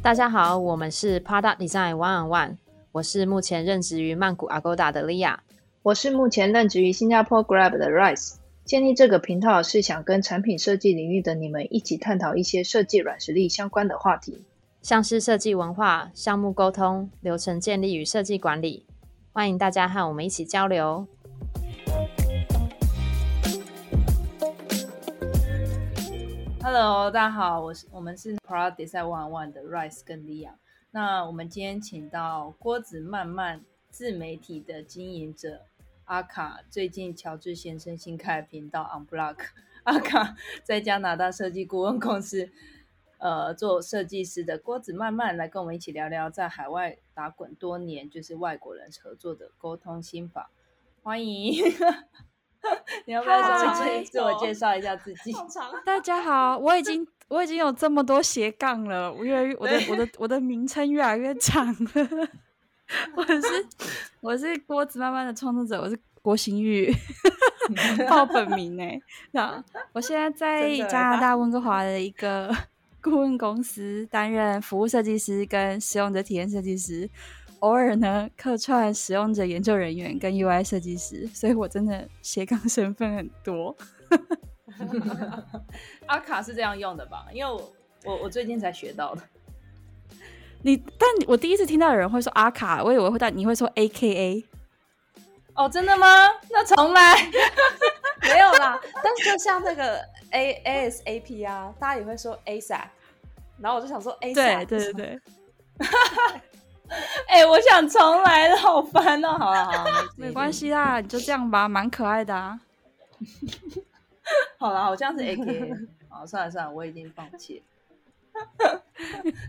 大家好，我们是 Product Design One on One，我是目前任职于曼谷 Agoda 的 Lia，我是目前任职于新加坡 Grab 的 Rice。建立这个频道是想跟产品设计领域的你们一起探讨一些设计软实力相关的话题，像是设计文化、项目沟通、流程建立与设计管理。欢迎大家和我们一起交流。Hello，大家好，我是我们是 Product Design One One 的 Rice 跟 Lia。那我们今天请到郭子漫漫自媒体的经营者阿卡，最近乔治先生新开的频道 Unblock。阿卡在加拿大设计顾问公司呃做设计师的郭子漫漫来跟我们一起聊聊在海外打滚多年，就是外国人合作的沟通心法。欢迎。你要不要先自我介绍一下自己？大家好，我已经我已经有这么多斜杠了，我越我的我的我的名称越来越长了。我是我是郭子慢慢的创作者，我是郭新玉，报本名哎。那我现在在加拿大温哥华的一个顾问公司担任服务设计师跟使用者体验设计师。偶尔呢，客串使用者研究人员跟 UI 设计师，所以我真的斜杠身份很多。阿卡是这样用的吧？因为我我我最近才学到的。你，但我第一次听到有人会说阿卡，我以为会但你会说 AKA。哦，真的吗？那重来。没有啦，但是就像那个 A ASAP 啊，大家也会说 ASAP，然后我就想说 ASAP，对对对对。哎，我想重来了，好烦哦！好了好了，没关系啦，你就这样吧，蛮可爱的啊。好了，好像是 AK，好，算了算了，我已经放弃。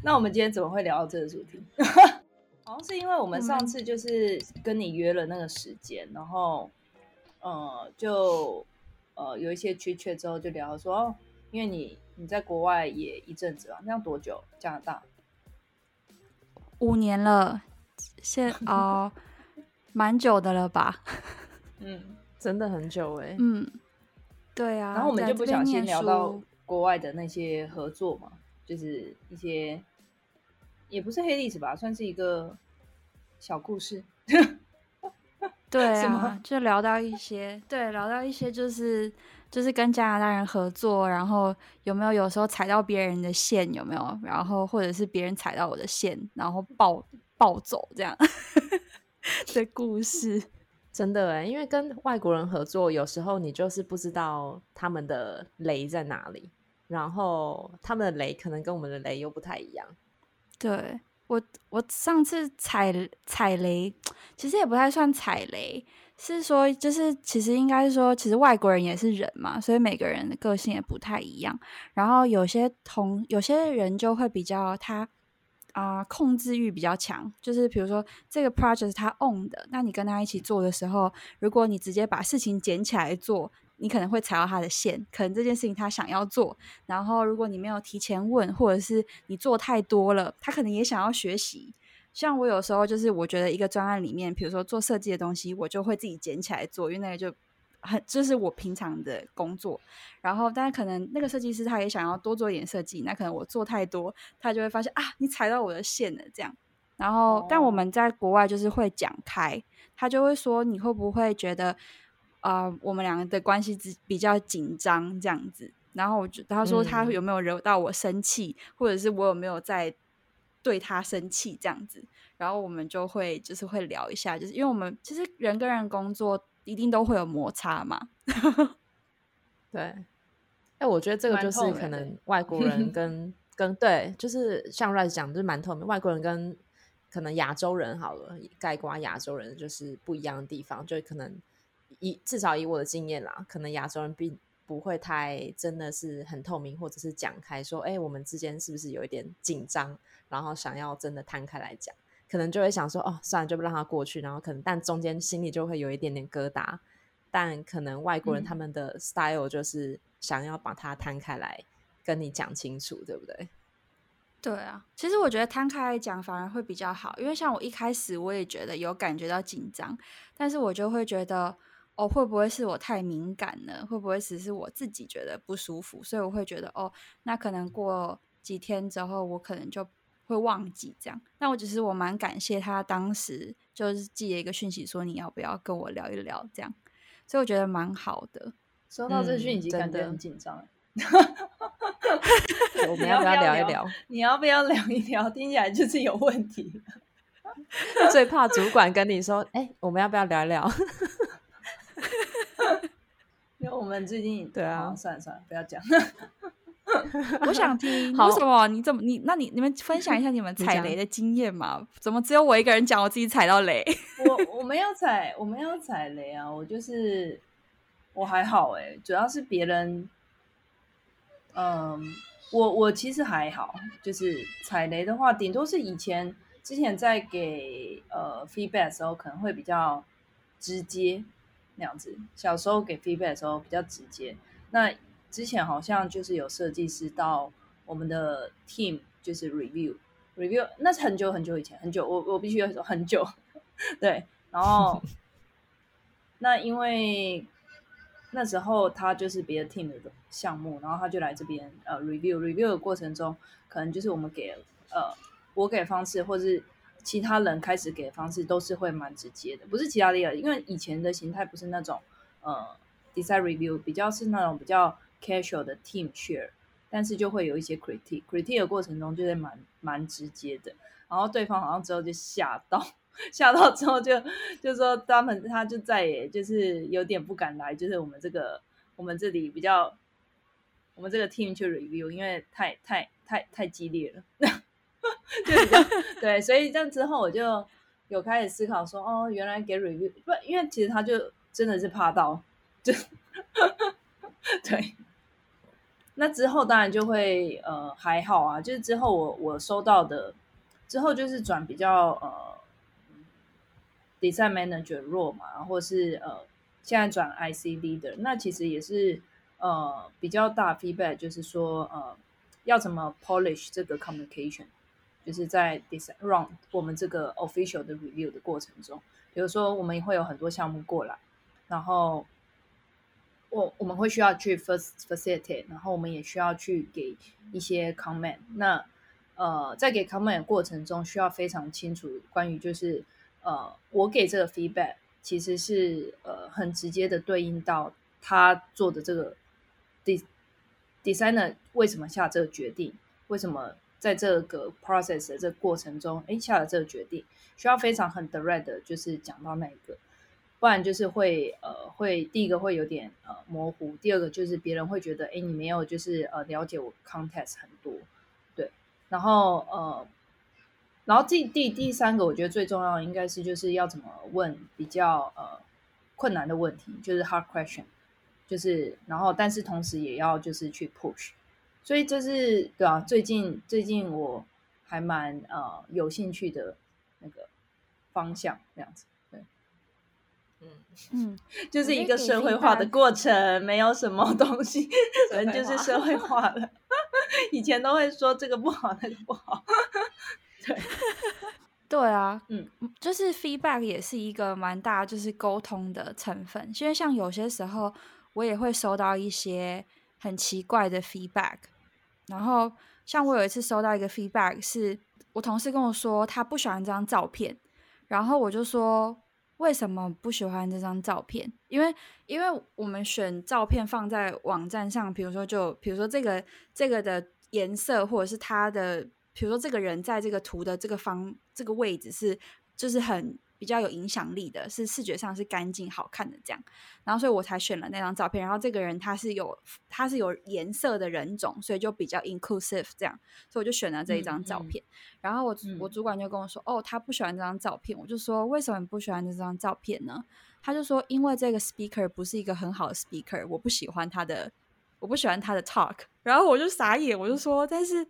那我们今天怎么会聊到这个主题？好像是因为我们上次就是跟你约了那个时间，然后呃，就呃有一些缺缺之后就聊说，哦，因为你你在国外也一阵子了，那样多久？加拿大？五年了，现哦，蛮久的了吧？嗯，真的很久哎。嗯，对啊。然后我们就不小心聊到国外的那些合作嘛，就是一些也不是黑历史吧，算是一个小故事。对啊，就聊到一些，对，聊到一些就是。就是跟加拿大人合作，然后有没有有时候踩到别人的线？有没有？然后或者是别人踩到我的线，然后暴暴走这样 的故事，真的哎，因为跟外国人合作，有时候你就是不知道他们的雷在哪里，然后他们的雷可能跟我们的雷又不太一样。对我，我上次踩踩雷，其实也不太算踩雷。是说，就是其实应该说，其实外国人也是人嘛，所以每个人的个性也不太一样。然后有些同有些人就会比较他啊控制欲比较强，就是比如说这个 project 是他 own 的，那你跟他一起做的时候，如果你直接把事情捡起来做，你可能会踩到他的线，可能这件事情他想要做，然后如果你没有提前问，或者是你做太多了，他可能也想要学习。像我有时候就是，我觉得一个专案里面，比如说做设计的东西，我就会自己捡起来做，因为那个就很就是我平常的工作。然后，但是可能那个设计师他也想要多做一点设计，那可能我做太多，他就会发现啊，你踩到我的线了这样。然后，但我们在国外就是会讲开，他就会说你会不会觉得啊，我们两个的关系比比较紧张这样子。然后我就他说他有没有惹到我生气，或者是我有没有在。对他生气这样子，然后我们就会就是会聊一下，就是因为我们其实人跟人工作一定都会有摩擦嘛。对，哎，我觉得这个就是可能 外国人跟跟对，就是像 Rice 讲，就是蛮透明。外国人跟可能亚洲人好了，盖瓜亚洲人就是不一样的地方，就可能以至少以我的经验啦，可能亚洲人并不会太真的是很透明，或者是讲开说，哎，我们之间是不是有一点紧张？然后想要真的摊开来讲，可能就会想说哦，算了，就不让他过去。然后可能，但中间心里就会有一点点疙瘩。但可能外国人他们的 style 就是想要把它摊开来跟你讲清楚，对不对？对啊，其实我觉得摊开来讲反而会比较好，因为像我一开始我也觉得有感觉到紧张，但是我就会觉得哦，会不会是我太敏感了？会不会只是我自己觉得不舒服？所以我会觉得哦，那可能过几天之后我可能就会忘记这样。那我只是我蛮感谢他当时就是寄了一个讯息说你要不要跟我聊一聊这样，所以我觉得蛮好的。收到这讯息感觉很紧张。我 们要不要聊一聊？你要不要聊一聊？听起来就是有问题。最怕主管跟你说：“哎，我们要不要聊一聊？” 因为我们最近对啊，算了算了，不要讲。我想听，为什么？你怎么你？那你你们分享一下你们踩雷的经验嘛？怎么只有我一个人讲我自己踩到雷？我我没有踩，我没有踩雷啊！我就是我还好哎，主要是别人。嗯，我我其实还好，就是踩雷的话，顶多是以前之前在给呃 feedback 的时候，可能会比较直接那样子。小时候给 feedback 的时候比较直接。那之前好像就是有设计师到我们的 team 就是 review review，那是很久很久以前，很久，我我必须要说很久。对，然后 那因为。那时候他就是别的 team 的项目，然后他就来这边呃 review review 的过程中，可能就是我们给呃我给方式，或是其他人开始给的方式，都是会蛮直接的，不是其他的，因为以前的形态不是那种呃 design review，比较是那种比较 casual 的 team share，但是就会有一些 critique critique 的过程中，就是蛮蛮直接的，然后对方好像之后就吓到。吓到之后就就说他们他就再也就是有点不敢来，就是我们这个我们这里比较我们这个 team 去 review，因为太太太太激烈了，就对，所以这样之后我就有开始思考说，哦，原来给 review 不，因为其实他就真的是怕到就 对，那之后当然就会呃还好啊，就是之后我我收到的之后就是转比较呃。Design Manager 弱嘛，或是呃，现在转 IC Leader，那其实也是呃比较大 feedback，就是说呃要怎么 polish 这个 communication，就是在 design run 我们这个 official 的 review 的过程中，比如说我们会有很多项目过来，然后我我们会需要去 first facilitate，然后我们也需要去给一些 comment，那呃在给 comment 过程中需要非常清楚关于就是。呃，我给这个 feedback 其实是呃很直接的对应到他做的这个 de designer 为什么下这个决定，为什么在这个 process 的这个过程中，哎下了这个决定，需要非常很 direct 的，就是讲到那一个，不然就是会呃会第一个会有点呃模糊，第二个就是别人会觉得哎你没有就是呃了解我 context 很多，对，然后呃。然后第第第三个，我觉得最重要的应该是就是要怎么问比较呃困难的问题，就是 hard question，就是然后但是同时也要就是去 push，所以这是对啊，最近最近我还蛮呃有兴趣的那个方向这样子，对，嗯嗯，就是一个社会化的过程，没有什么东西，反正就是社会化了。以前都会说这个不好，那个不好。对，对啊，嗯，就是 feedback 也是一个蛮大，就是沟通的成分。因为像有些时候，我也会收到一些很奇怪的 feedback。然后，像我有一次收到一个 feedback，是我同事跟我说他不喜欢这张照片，然后我就说为什么不喜欢这张照片？因为因为我们选照片放在网站上，比如说就比如说这个这个的颜色，或者是它的。比如说，这个人在这个图的这个方这个位置是，就是很比较有影响力的，是视觉上是干净好看的这样，然后所以我才选了那张照片。然后这个人他是有他是有颜色的人种，所以就比较 inclusive 这样，所以我就选了这一张照片。然后我我主管就跟我说：“哦，他不喜欢这张照片。”我就说：“为什么你不喜欢这张照片呢？”他就说：“因为这个 speaker 不是一个很好的 speaker，我不喜欢他的，我不喜欢他的 talk。”然后我就傻眼，我就说：“但是。”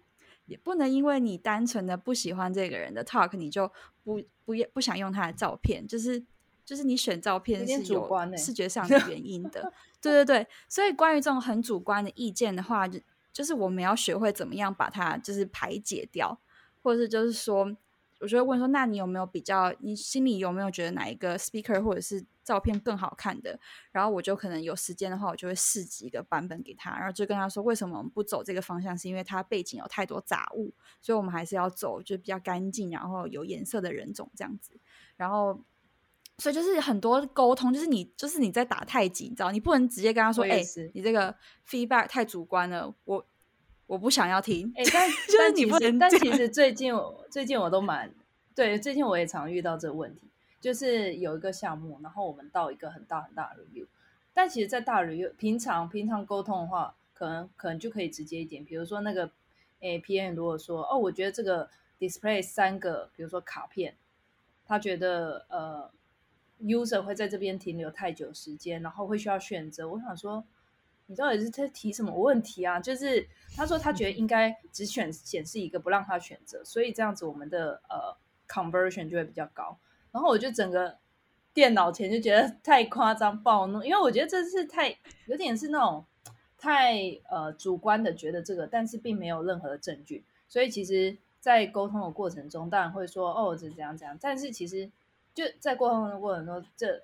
也不能因为你单纯的不喜欢这个人的 talk，你就不不不想用他的照片，就是就是你选照片是有视觉上的原因的，对对对。所以关于这种很主观的意见的话，就就是我们要学会怎么样把它就是排解掉，或者是就是说。我就会问说：“那你有没有比较？你心里有没有觉得哪一个 speaker 或者是照片更好看的？然后我就可能有时间的话，我就会试几个版本给他，然后就跟他说：为什么我们不走这个方向？是因为它背景有太多杂物，所以我们还是要走就比较干净，然后有颜色的人种这样子。然后，所以就是很多沟通，就是你就是你在打太极，你知道，你不能直接跟他说：哎，你这个 feedback 太主观了，我。”我不想要听，哎，但 但其实但其实最近最近我都蛮对，最近我也常遇到这个问题，就是有一个项目，然后我们到一个很大很大的 review，但其实，在大 review 平常平常沟通的话，可能可能就可以直接一点，比如说那个诶 PM 如果说哦，我觉得这个 display 三个，比如说卡片，他觉得呃 user 会在这边停留太久时间，然后会需要选择，我想说。你到底是在提什么问题啊？就是他说他觉得应该只选显示一个，不让他选择，所以这样子我们的呃 conversion 就会比较高。然后我就整个电脑前就觉得太夸张暴怒，因为我觉得这是太有点是那种太呃主观的觉得这个，但是并没有任何的证据。所以其实，在沟通的过程中，当然会说哦这怎样怎样，但是其实就在沟通的过程中，这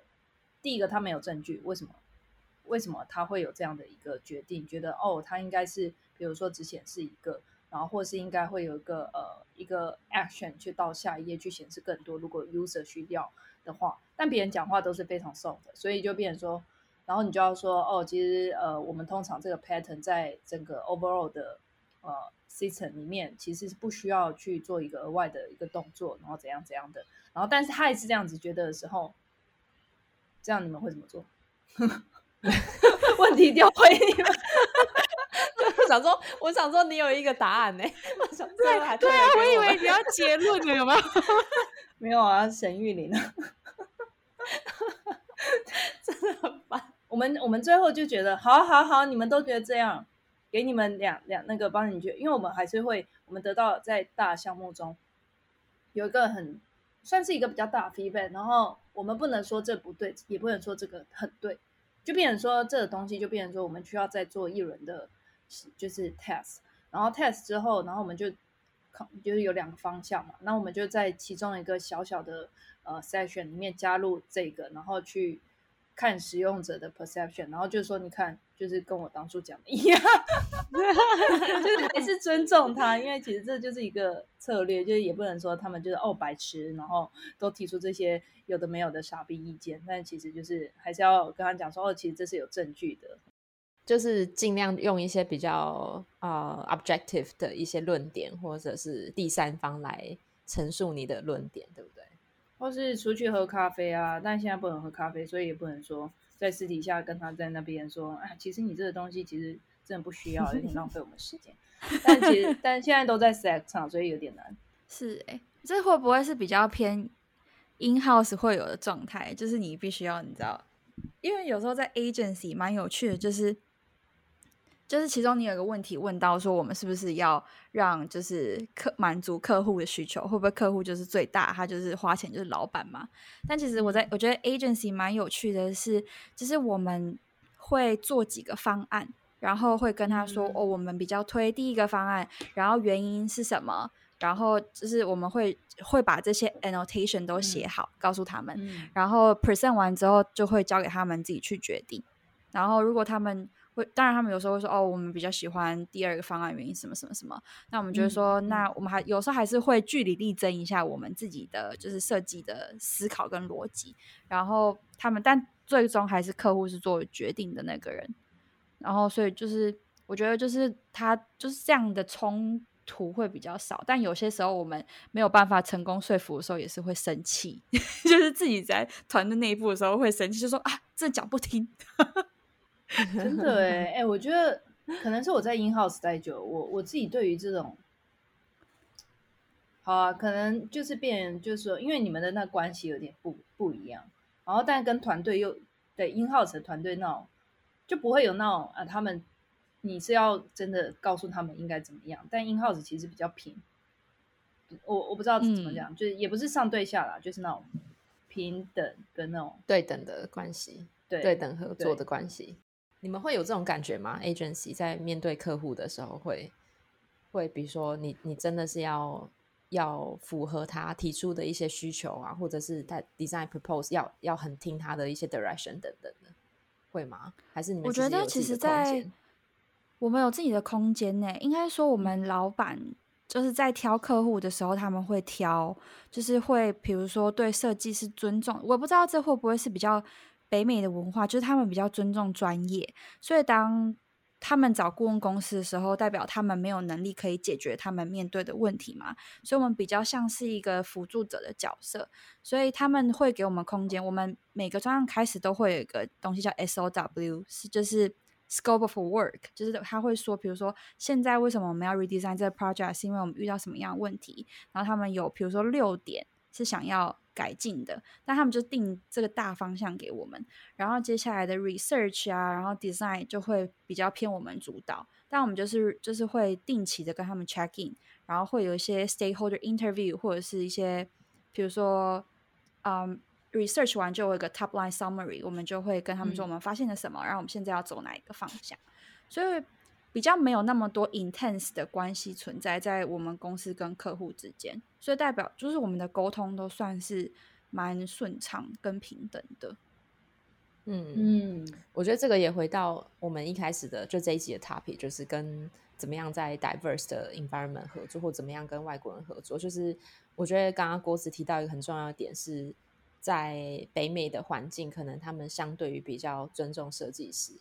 第一个他没有证据，为什么？为什么他会有这样的一个决定？觉得哦，他应该是比如说只显示一个，然后或是应该会有一个呃一个 action 去到下一页去显示更多。如果 user 需要的话，但别人讲话都是非常 soft，所以就变成说，然后你就要说哦，其实呃我们通常这个 pattern 在整个 overall 的呃 system 里面其实是不需要去做一个额外的一个动作，然后怎样怎样的。然后但是他也是这样子觉得的时候，这样你们会怎么做？问题丢回你们，我想说，我想说，你有一个答案呢。我想对对啊，我以为你要结论了，有没有？没有啊，沈玉玲啊，真的很烦。我们我们最后就觉得，好好好，你们都觉得这样，给你们两两那个帮你觉，因为我们还是会，我们得到在大项目中有一个很算是一个比较大的 feedback，然后我们不能说这不对，也不能说这个很对。就变成说，这个东西就变成说，我们需要再做一轮的，就是 test，然后 test 之后，然后我们就，就是有两个方向嘛，那我们就在其中一个小小的呃 session 里面加入这个，然后去看使用者的 perception，然后就说，你看。就是跟我当初讲的一样，就是还是尊重他，因为其实这就是一个策略，就是也不能说他们就是哦白痴，然后都提出这些有的没有的傻逼意见，但其实就是还是要跟他讲说哦，其实这是有证据的，就是尽量用一些比较呃 objective 的一些论点，或者是第三方来陈述你的论点，对不对？或是出去喝咖啡啊，但现在不能喝咖啡，所以也不能说。在私底下跟他在那边说，哎，其实你这个东西其实真的不需要，有点浪费我们时间。但其实，但现在都在 s e x 上，所以有点难。是哎，这会不会是比较偏 in house 会有的状态？就是你必须要你知道，因为有时候在 agency 蛮有趣的，就是。就是其中你有个问题问到说，我们是不是要让就是客满足客户的需求？会不会客户就是最大，他就是花钱就是老板嘛？但其实我在我觉得 agency 蛮有趣的是，就是我们会做几个方案，然后会跟他说哦，我们比较推第一个方案，然后原因是什么？然后就是我们会会把这些 annotation 都写好，告诉他们，然后 present 完之后就会交给他们自己去决定。然后如果他们会，当然他们有时候会说，哦，我们比较喜欢第二个方案，原因什么什么什么。那我们觉得说，那我们还有时候还是会据理力争一下我们自己的就是设计的思考跟逻辑。然后他们，但最终还是客户是做决定的那个人。然后所以就是我觉得就是他就是这样的冲突会比较少，但有些时候我们没有办法成功说服的时候，也是会生气，就是自己在团队内部的时候会生气，就说啊，这讲不听。真的哎哎，我觉得可能是我在 in house 待久，我我自己对于这种，好啊，可能就是变，就是说，因为你们的那关系有点不不一样，然后但跟团队又对 in house 的团队那种就不会有那种啊，他们你是要真的告诉他们应该怎么样，但 in house 其实比较平，我我不知道怎么讲，就是也不是上对下啦，就是那种平等跟那种对等的关系，对对等合作的关系。你们会有这种感觉吗？Agency 在面对客户的时候会会，比如说你你真的是要要符合他提出的一些需求啊，或者是他 design propose 要要很听他的一些 direction 等等的，会吗？还是你们我觉得其实，在我们有自己的空间呢。应该说，我们老板就是在挑客户的时候，他们会挑，就是会比如说对设计师尊重。我不知道这会不会是比较。北美的文化就是他们比较尊重专业，所以当他们找顾问公司的时候，代表他们没有能力可以解决他们面对的问题嘛？所以我们比较像是一个辅助者的角色，所以他们会给我们空间。我们每个专案开始都会有一个东西叫 SOW，是就是 Scope of Work，就是他会说，比如说现在为什么我们要 redesign 这个 project，是因为我们遇到什么样的问题？然后他们有比如说六点是想要。改进的，但他们就定这个大方向给我们，然后接下来的 research 啊，然后 design 就会比较偏我们主导，但我们就是就是会定期的跟他们 check in，然后会有一些 stakeholder interview 或者是一些，比如说，嗯，research 完就有一个 top line summary，我们就会跟他们说我们发现了什么，然后我们现在要走哪一个方向，所以。比较没有那么多 intense 的关系存在在我们公司跟客户之间，所以代表就是我们的沟通都算是蛮顺畅跟平等的。嗯嗯，我觉得这个也回到我们一开始的就这一集的 topic，就是跟怎么样在 diverse 的 environment 合作，或怎么样跟外国人合作。就是我觉得刚刚郭子提到一个很重要的点，是在北美的环境，可能他们相对于比较尊重设计师。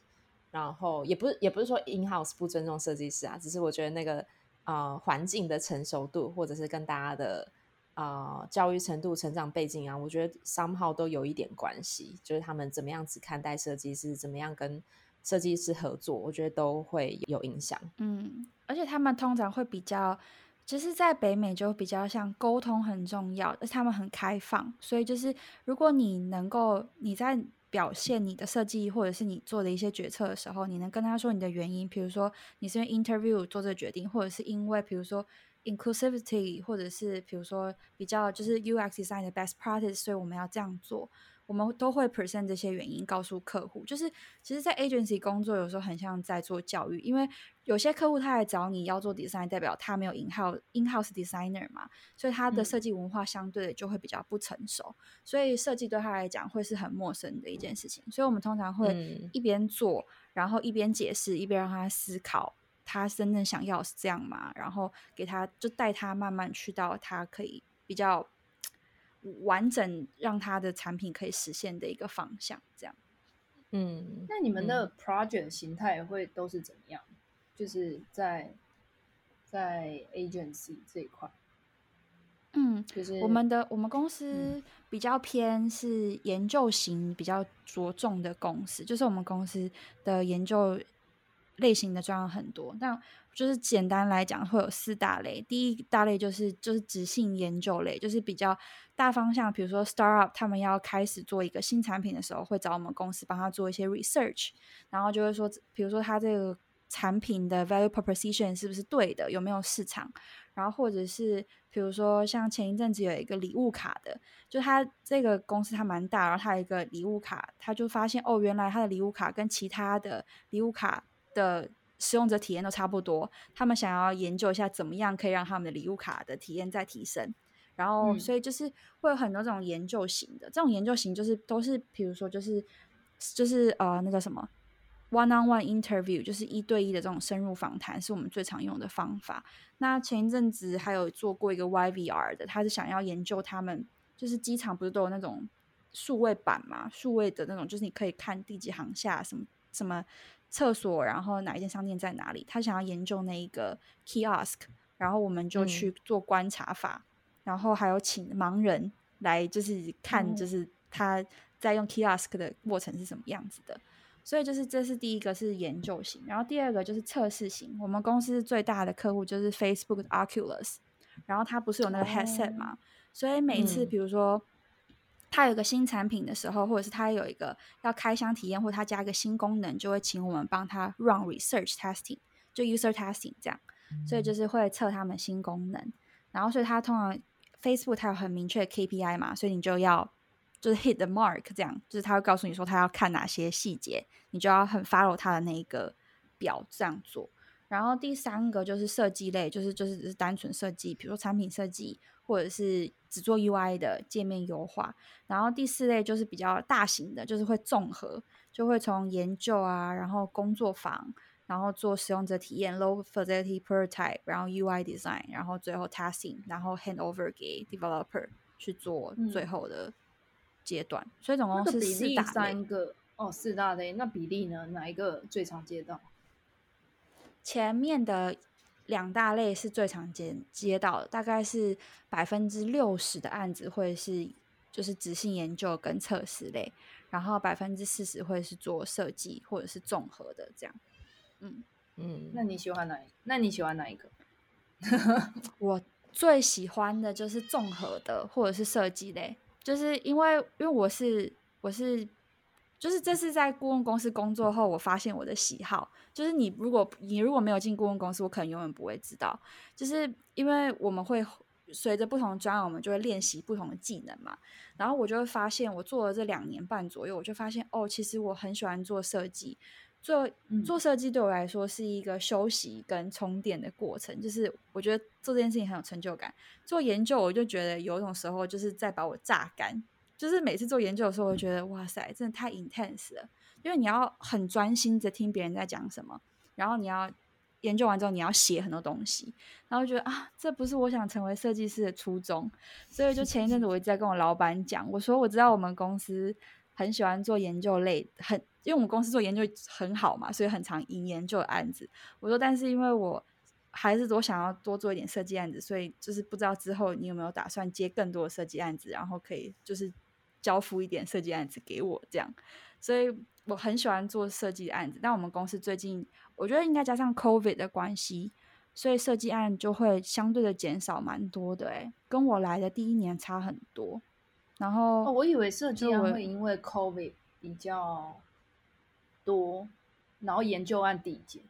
然后也不是也不是说 in house 不尊重设计师啊，只是我觉得那个呃环境的成熟度，或者是跟大家的啊教育程度、成长背景啊，我觉得 somehow 都有一点关系。就是他们怎么样子看待设计师，怎么样跟设计师合作，我觉得都会有影响。嗯，而且他们通常会比较，就是在北美就比较像沟通很重要，而他们很开放，所以就是如果你能够你在。表现你的设计，或者是你做的一些决策的时候，你能跟他说你的原因，比如说你是因为 interview 做这个决定，或者是因为比如说 inclusivity，或者是比如说比较就是 UX design 的 best practice，所以我们要这样做。我们都会 present 这些原因告诉客户，就是其实，在 agency 工作有时候很像在做教育，因为有些客户他来找你要做 design，代表他没有 in house in house designer 嘛，所以他的设计文化相对的就会比较不成熟，所以设计对他来讲会是很陌生的一件事情。所以我们通常会一边做，然后一边解释，一边让他思考，他真正想要是这样吗？然后给他就带他慢慢去到他可以比较。完整让他的产品可以实现的一个方向，这样。嗯，那你们的 project 形态会都是怎么样？就是在在 agency 这一块。嗯，就是我们的我们公司比较偏是研究型比较着重的公司，就是我们公司的研究类型的专案很多，但。就是简单来讲，会有四大类。第一大类就是就是直性研究类，就是比较大方向。比如说，startup 他们要开始做一个新产品的时候，会找我们公司帮他做一些 research，然后就会说，比如说他这个产品的 value proposition 是不是对的，有没有市场。然后或者是比如说像前一阵子有一个礼物卡的，就他这个公司它蛮大，然后他有一个礼物卡，他就发现哦，原来他的礼物卡跟其他的礼物卡的。使用者体验都差不多，他们想要研究一下怎么样可以让他们的礼物卡的体验再提升，然后所以就是会有很多这种研究型的，这种研究型就是都是比如说就是就是呃那个什么 one on one interview，就是一对一的这种深入访谈，是我们最常用的方法。那前一阵子还有做过一个 YVR 的，他是想要研究他们就是机场不是都有那种数位板嘛，数位的那种，就是你可以看第几行下什么什么。厕所，然后哪一间商店在哪里？他想要研究那一个 kiosk，然后我们就去做观察法，然后还有请盲人来，就是看，就是他在用 kiosk 的过程是什么样子的。所以就是这是第一个是研究型，然后第二个就是测试型。我们公司最大的客户就是 Facebook Oculus，然后它不是有那个 headset 嘛？所以每次比如说。他有个新产品的时候，或者是他有一个要开箱体验，或者他加一个新功能，就会请我们帮他 run research testing，就 user testing 这样。所以就是会测他们新功能。然后，所以他通常 Facebook 它有很明确的 KPI 嘛，所以你就要就是 hit the mark，这样就是他会告诉你说他要看哪些细节，你就要很 follow 他的那一个表这样做。然后第三个就是设计类，就是就是只是单纯设计，比如说产品设计，或者是只做 UI 的界面优化。然后第四类就是比较大型的，就是会综合，就会从研究啊，然后工作坊，然后做使用者体验 （low fidelity prototype），然后 UI design，然后最后 testing，然后 hand over 给 developer 去做最后的阶段。所以总共是四大三个哦，四大类。那比例呢？哪一个最常接到？前面的两大类是最常见接到的，大概是百分之六十的案子会是就是执行研究跟测试类，然后百分之四十会是做设计或者是综合的这样。嗯嗯，那你喜欢哪？那你喜欢哪一个？我最喜欢的就是综合的或者是设计类，就是因为因为我是我是。就是这是在顾问公司工作后，我发现我的喜好。就是你如果你如果没有进顾问公司，我可能永远不会知道。就是因为我们会随着不同的专案，我们就会练习不同的技能嘛。然后我就会发现，我做了这两年半左右，我就发现哦，其实我很喜欢做设计。做做设计对我来说是一个休息跟充电的过程。就是我觉得做这件事情很有成就感。做研究，我就觉得有种时候就是在把我榨干。就是每次做研究的时候，我觉得哇塞，真的太 intense 了。因为你要很专心的听别人在讲什么，然后你要研究完之后，你要写很多东西，然后觉得啊，这不是我想成为设计师的初衷。所以就前一阵子，我一直在跟我老板讲，我说我知道我们公司很喜欢做研究类，很因为我们公司做研究很好嘛，所以很常赢研究的案子。我说，但是因为我还是我想要多做一点设计案子，所以就是不知道之后你有没有打算接更多的设计案子，然后可以就是。交付一点设计案子给我，这样，所以我很喜欢做设计案子。但我们公司最近，我觉得应该加上 COVID 的关系，所以设计案就会相对的减少蛮多的。哎，跟我来的第一年差很多。然后，我以为设计案会因为 COVID 比较多，然后研究案递减，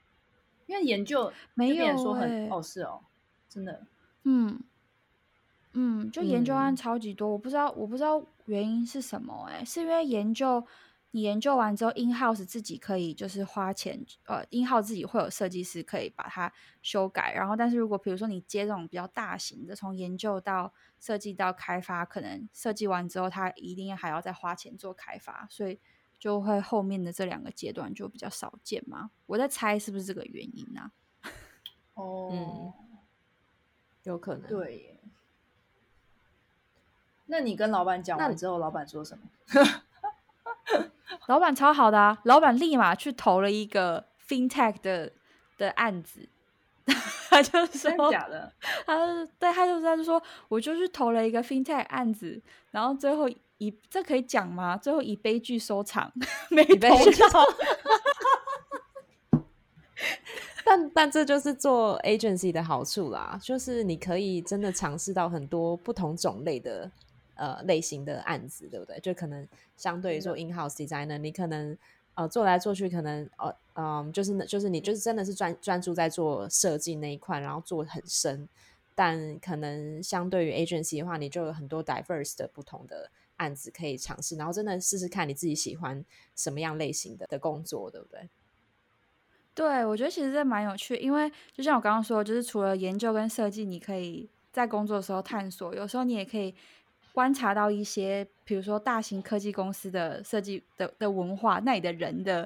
因为研究没有说很哦，是哦，真的，嗯。嗯，就研究案超级多，我不知道，我不知道原因是什么，哎，是因为研究你研究完之后，in house 自己可以就是花钱，呃，in house 自己会有设计师可以把它修改，然后，但是如果比如说你接这种比较大型的，从研究到设计到开发，可能设计完之后，他一定还要再花钱做开发，所以就会后面的这两个阶段就比较少见嘛。我在猜是不是这个原因呢？哦，有可能，对。那你跟老板讲完之后，老板说什么？老板超好的啊！老板立马去投了一个 FinTech 的的案子，他就说假的，他对，他就他就说，我就去投了一个 FinTech 案子，然后最后以这可以讲吗？最后以悲剧收场，没投到。但但这就是做 agency 的好处啦，就是你可以真的尝试到很多不同种类的。呃，类型的案子，对不对？就可能相对于做 in house designer，你可能呃做来做去，可能呃嗯，就是就是你就是真的是专专注在做设计那一块，然后做很深。但可能相对于 agency 的话，你就有很多 diverse 的不同的案子可以尝试，然后真的试试看你自己喜欢什么样类型的的工作，对不对？对，我觉得其实这蛮有趣，因为就像我刚刚说，就是除了研究跟设计，你可以在工作的时候探索，有时候你也可以。观察到一些，比如说大型科技公司的设计的的文化，那里的人的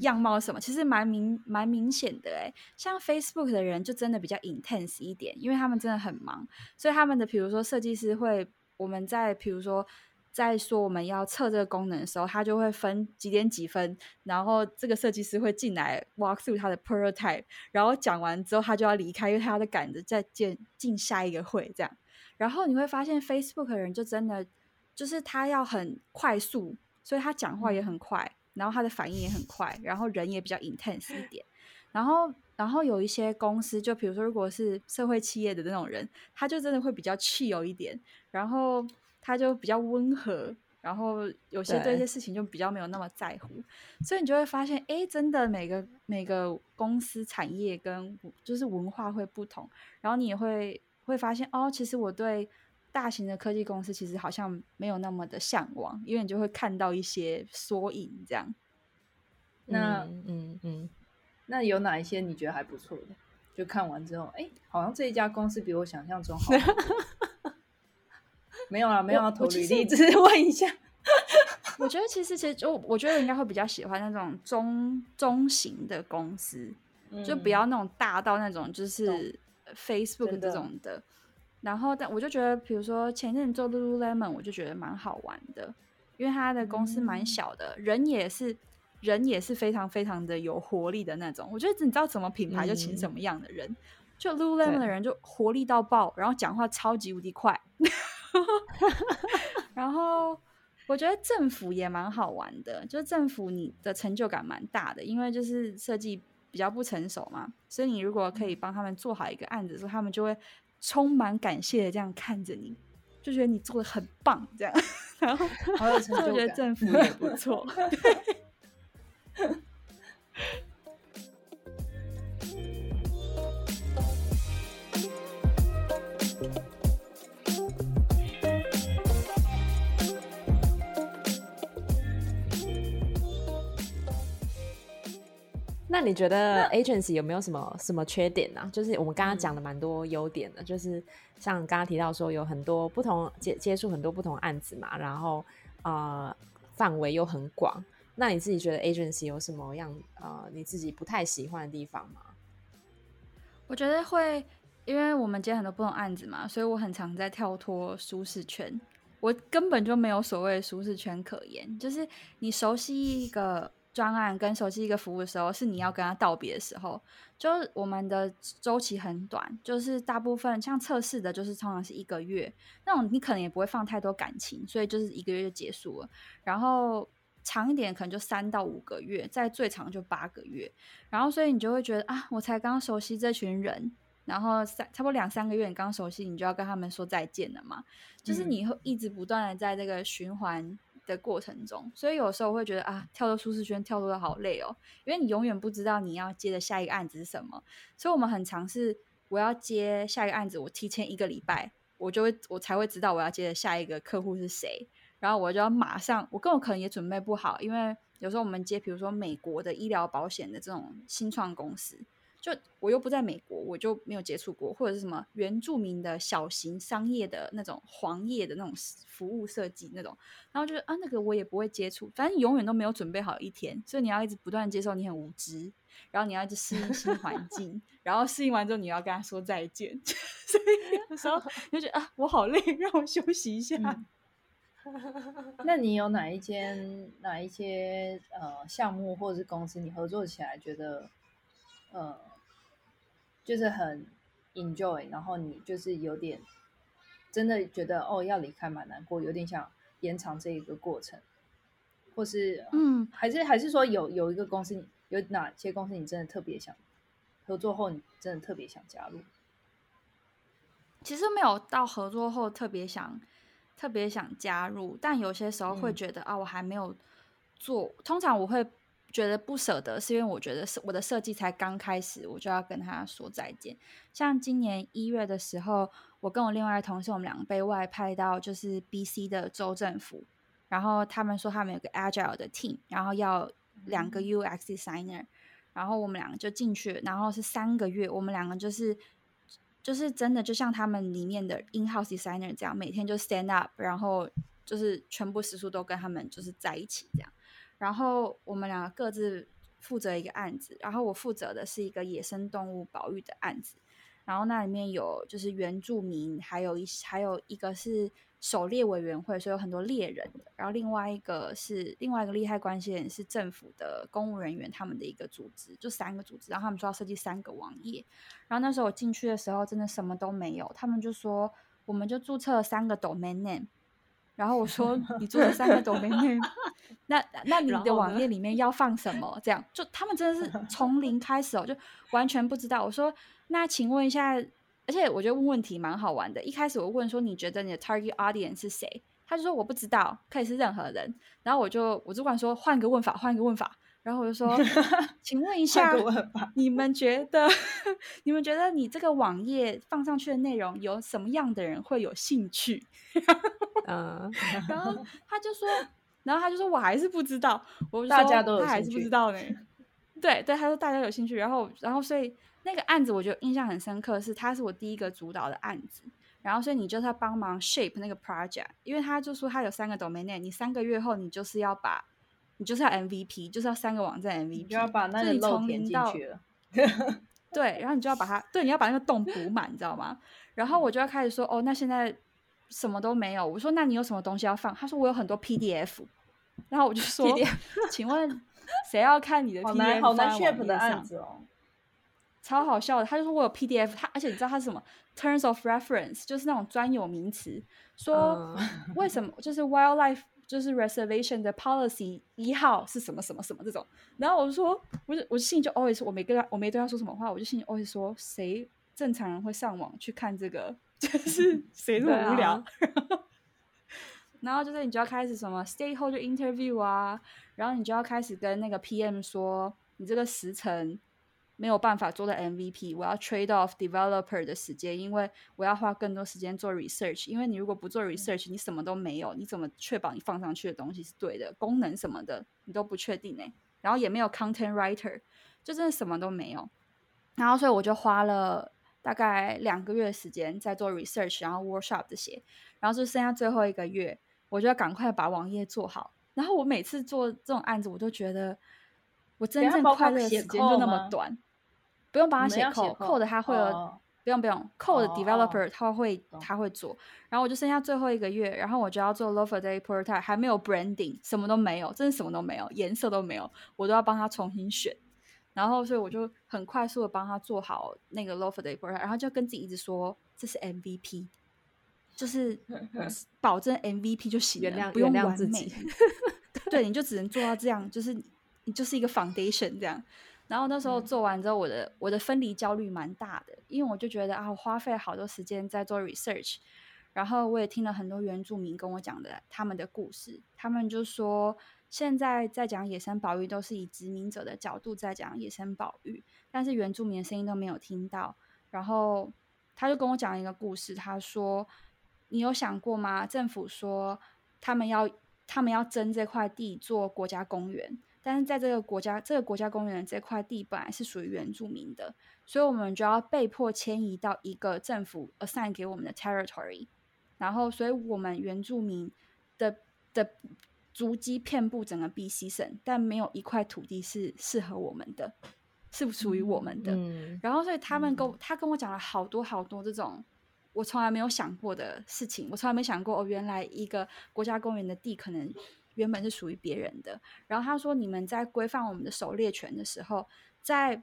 样貌什么，其实蛮明蛮明显的哎。像 Facebook 的人就真的比较 intense 一点，因为他们真的很忙，所以他们的比如说设计师会，我们在比如说在说我们要测这个功能的时候，他就会分几点几分，然后这个设计师会进来 walk through 他的 prototype，然后讲完之后他就要离开，因为他要在赶着再见进下一个会这样。然后你会发现，Facebook 的人就真的就是他要很快速，所以他讲话也很快，然后他的反应也很快，然后人也比较 intense 一点。然后，然后有一些公司，就比如说，如果是社会企业的那种人，他就真的会比较 chill 一点，然后他就比较温和，然后有些对一些事情就比较没有那么在乎。所以你就会发现，哎，真的每个每个公司产业跟就是文化会不同，然后你也会。会发现哦，其实我对大型的科技公司其实好像没有那么的向往，因为你就会看到一些缩影这样。那嗯嗯，那有哪一些你觉得还不错的？就看完之后，哎，好像这一家公司比我想象中好。没有啊，没有要投履历，只是问一下。我觉得其实其实就我觉得应该会比较喜欢那种中中型的公司，就不要那种大到那种就是 Facebook 这种的。然后，但我就觉得，比如说前阵做 Lululemon，我就觉得蛮好玩的，因为他的公司蛮小的，人也是人也是非常非常的有活力的那种。我觉得你知道什么品牌就请什么样的人，就 Lululemon 的人就活力到爆，然后讲话超级无敌快。然后我觉得政府也蛮好玩的，就是政府你的成就感蛮大的，因为就是设计比较不成熟嘛，所以你如果可以帮他们做好一个案子的时候，他们就会。充满感谢的这样看着你，就觉得你做的很棒，这样，然后好有成就感。觉得政府也不错。那你觉得 agency 有没有什么什么缺点呢？就是我们刚刚讲的蛮多优点的，就是像刚刚提到说有很多不同接接触很多不同案子嘛，然后呃范围又很广。那你自己觉得 agency 有什么样呃你自己不太喜欢的地方吗？我觉得会，因为我们接很多不同案子嘛，所以我很常在跳脱舒适圈。我根本就没有所谓舒适圈可言，就是你熟悉一个。专案跟熟悉一个服务的时候，是你要跟他道别的时候。就是我们的周期很短，就是大部分像测试的，就是通常是一个月。那种你可能也不会放太多感情，所以就是一个月就结束了。然后长一点可能就三到五个月，再最长就八个月。然后所以你就会觉得啊，我才刚熟悉这群人，然后三差不多两三个月，你刚熟悉，你就要跟他们说再见了嘛。就是你会一直不断的在这个循环。的过程中，所以有时候会觉得啊，跳到舒适圈跳脱的好累哦，因为你永远不知道你要接的下一个案子是什么。所以我们很尝试，我要接下一个案子，我提前一个礼拜，我就会我才会知道我要接的下一个客户是谁，然后我就要马上，我根本可能也准备不好，因为有时候我们接，比如说美国的医疗保险的这种新创公司。就我又不在美国，我就没有接触过，或者是什么原住民的小型商业的那种黄页的那种服务设计那种，然后就是啊，那个我也不会接触，反正永远都没有准备好一天，所以你要一直不断接受你很无知，然后你要一直适应新环 境，然后适应完之后你要跟他说再见，所以有时候就觉得啊，我好累，让我休息一下。那你有哪一间哪一些呃项目或者是公司，你合作起来觉得呃？就是很 enjoy，然后你就是有点真的觉得哦要离开蛮难过，有点想延长这一个过程，或是嗯，还是还是说有有一个公司，有哪些公司你真的特别想合作后，你真的特别想加入？其实没有到合作后特别想特别想加入，但有些时候会觉得啊，我还没有做，通常我会。觉得不舍得，是因为我觉得是我的设计才刚开始，我就要跟他说再见。像今年一月的时候，我跟我另外同事，我们两个被外派到就是 BC 的州政府，然后他们说他们有个 Agile 的 team，然后要两个 UX designer，然后我们两个就进去，然后是三个月，我们两个就是就是真的就像他们里面的 in house designer 这样，每天就 stand up，然后就是全部时数都跟他们就是在一起这样。然后我们两个各自负责一个案子，然后我负责的是一个野生动物保育的案子，然后那里面有就是原住民，还有一还有一个是狩猎委员会，所以有很多猎人的，然后另外一个是另外一个利害关系人是政府的公务人员，他们的一个组织，就三个组织，然后他们说要设计三个网页，然后那时候我进去的时候真的什么都没有，他们就说我们就注册了三个 domain name。然后我说 你做了三个 domain name，那那你的网页里面要放什么？这样就他们真的是 从零开始哦，就完全不知道。我说那请问一下，而且我觉得问问题蛮好玩的。一开始我问说你觉得你的 target audience 是谁？他就说我不知道，可以是任何人。然后我就我主管说换个问法，换个问法。然后我就说，请问一下，你们觉得你们觉得你这个网页放上去的内容有什么样的人会有兴趣？嗯，然 后他就说，然后他就说我还是不知道，我说大家都他还是不知道呢。对对，他说大家有兴趣，然后然后所以那个案子我觉得印象很深刻，是他是我第一个主导的案子，然后所以你就是要帮忙 shape 那个 project，因为他就说他有三个 domain name，你三个月后你就是要把，你就是要 MVP，就是要三个网站 MVP，就要把那个漏填进去了。对，然后你就要把它，对，你要把那个洞补满，你知道吗？然后我就要开始说，哦，那现在什么都没有。我说，那你有什么东西要放？他说我有很多 PDF，然后我就说，请问。谁要看你的 PDF 好难 shape 的案子哦，超好笑的。他就说我有 PDF，他而且你知道他是什么 terms of reference，就是那种专有名词，说为什么就是 wildlife 就是 reservation 的 policy 一号是什么什么什么这种。然后我就说，我就我心里就 always 我没跟他我没对他说什么话，我就心里 always 说谁正常人会上网去看这个，就是谁这么无聊。然后就是你就要开始什么 stakeholder interview 啊，然后你就要开始跟那个 PM 说，你这个时程没有办法做到 MVP，我要 trade off developer 的时间，因为我要花更多时间做 research。因为你如果不做 research，你什么都没有，你怎么确保你放上去的东西是对的？功能什么的你都不确定呢？然后也没有 content writer，就真的什么都没有。然后所以我就花了大概两个月时间在做 research，然后 workshop 这些，然后就剩下最后一个月。我就要赶快把网页做好，然后我每次做这种案子，我都觉得我真正快乐的时间就那么短，不用帮他写 code，code 他会有，不用不用，code developer 他会他会做，然后我就剩下最后一个月，然后我就要做 l o f e r day portal，还没有 branding，什么都没有，真的什么都没有，颜色都没有，我都要帮他重新选，然后所以我就很快速的帮他做好那个 lover day portal，然后就跟自己一直说这是 MVP。就是 保证 MVP 就行了，不用完美。对，你就只能做到这样，就是你就是一个 foundation 这样。然后那时候做完之后，我的我的分离焦虑蛮大的，因为我就觉得啊，我花费好多时间在做 research，然后我也听了很多原住民跟我讲的他们的故事，他们就说现在在讲野生保育都是以殖民者的角度在讲野生保育，但是原住民的声音都没有听到。然后他就跟我讲一个故事，他说。你有想过吗？政府说他们要他们要争这块地做国家公园，但是在这个国家这个国家公园这块地本来是属于原住民的，所以我们就要被迫迁移到一个政府 assign 给我们的 territory，然后所以我们原住民的的足迹遍布整个 BC 省，但没有一块土地是适合我们的，是属于我们的。然后所以他们跟他跟我讲了好多好多这种。我从来没有想过的事情，我从来没想过哦，原来一个国家公园的地可能原本是属于别人的。然后他说，你们在规范我们的狩猎权的时候，在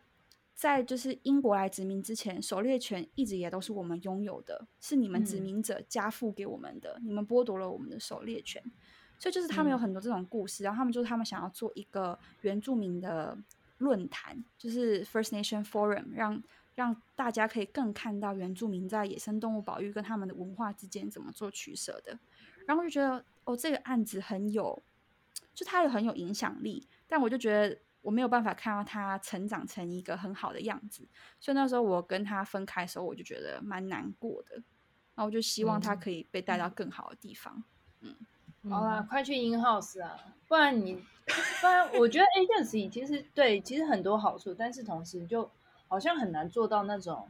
在就是英国来殖民之前，狩猎权一直也都是我们拥有的，是你们殖民者加付给我们的，你们剥夺了我们的狩猎权。所以就是他们有很多这种故事，然后他们就是他们想要做一个原住民的论坛，就是 First Nation Forum，让。让大家可以更看到原住民在野生动物保育跟他们的文化之间怎么做取舍的，然后我就觉得哦，这个案子很有，就它有很有影响力，但我就觉得我没有办法看到他成长成一个很好的样子，所以那时候我跟他分开的时候，我就觉得蛮难过的，然后我就希望他可以被带到更好的地方。嗯，好啦，快去 in house 啊，不然你，不然我觉得 agency 其实对，其实很多好处，但是同时就。好像很难做到那种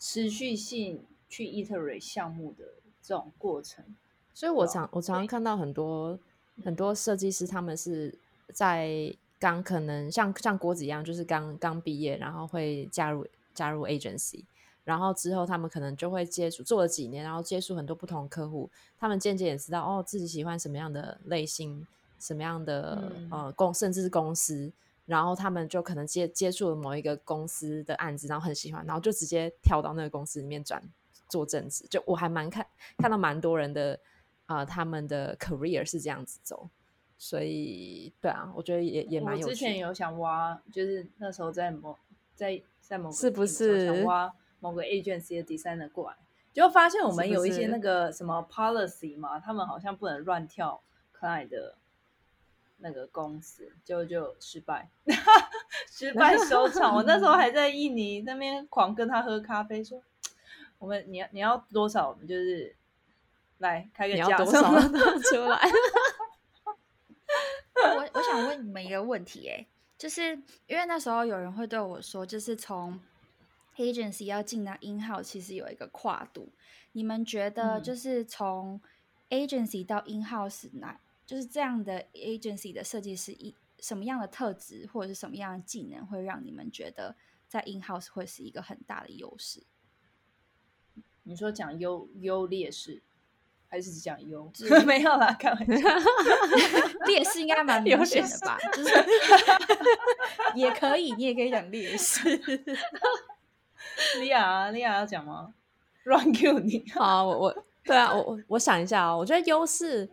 持续性去 iterate 项目的这种过程，所以我常我常常看到很多很多设计师，他们是在刚可能像像郭子一样，就是刚刚毕业，然后会加入加入 agency，然后之后他们可能就会接触做了几年，然后接触很多不同客户，他们渐渐也知道哦自己喜欢什么样的类型，什么样的呃公甚至是公司。然后他们就可能接接触了某一个公司的案子，然后很喜欢，然后就直接跳到那个公司里面转做正职。就我还蛮看看到蛮多人的啊，他们的 career 是这样子走。所以对啊，我觉得也也蛮有。之前有想挖，就是那时候在某在在某是不是想挖某个 agency 的 designer 过来，就发现我们有一些那个什么 policy 嘛，他们好像不能乱跳 client 的那个公司，就就失败，失败收场。我那时候还在印尼那边狂跟他喝咖啡，说 我们你要你要多少，我们就是来开个价，多少出来。我我想问你们一个问题，哎，就是因为那时候有人会对我说，就是从 agency 要进到 in house，其实有一个跨度。你们觉得就是从 agency 到 in house 哪，就是这样的 agency 的设计师一什么样的特质或者是什么样的技能，会让你们觉得在 in house 会是一个很大的优势？你说讲优优劣势？还是讲优，没有啦，开玩笑。劣势应该蛮明显的吧？就是 也可以，你也可以讲劣势。莉亚，莉亚要讲吗？Run Q 你。好，我我对啊，我我我想一下啊，我觉得优势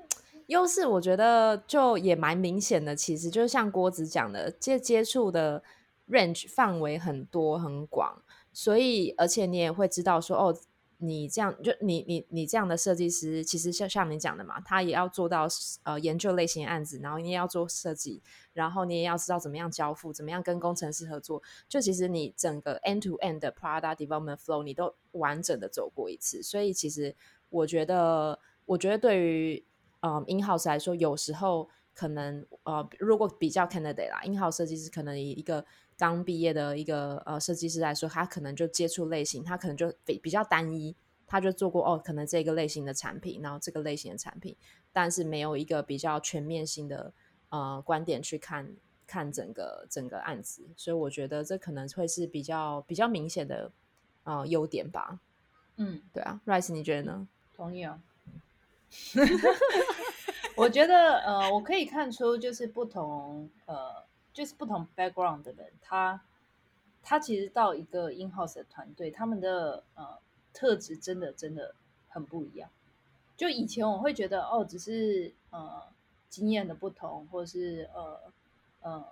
优势，我觉得就也蛮明显的。其实就是像郭子讲的，接接触的 range 范围很多很广，所以而且你也会知道说哦。你这样就你你你这样的设计师，其实像像你讲的嘛，他也要做到呃研究类型案子，然后你也要做设计，然后你也要知道怎么样交付，怎么样跟工程师合作。就其实你整个 end to end 的 product development flow 你都完整的走过一次。所以其实我觉得，我觉得对于呃 in house 来说，有时候可能呃如果比较 candidate 啦，in house 设计师可能一个。刚毕业的一个呃设计师来说，他可能就接触类型，他可能就比比较单一，他就做过哦，可能这个类型的产品，然后这个类型的产品，但是没有一个比较全面性的呃观点去看看整个整个案子，所以我觉得这可能会是比较比较明显的呃优点吧。嗯，对啊，Rice，你觉得呢？同意啊。我觉得呃，我可以看出就是不同呃。就是不同 background 的人，他他其实到一个 in house 的团队，他们的呃特质真的真的很不一样。就以前我会觉得哦，只是呃经验的不同，或是呃呃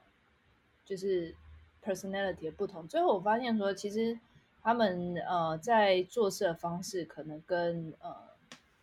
就是 personality 的不同。最后我发现说，其实他们呃在做事的方式，可能跟呃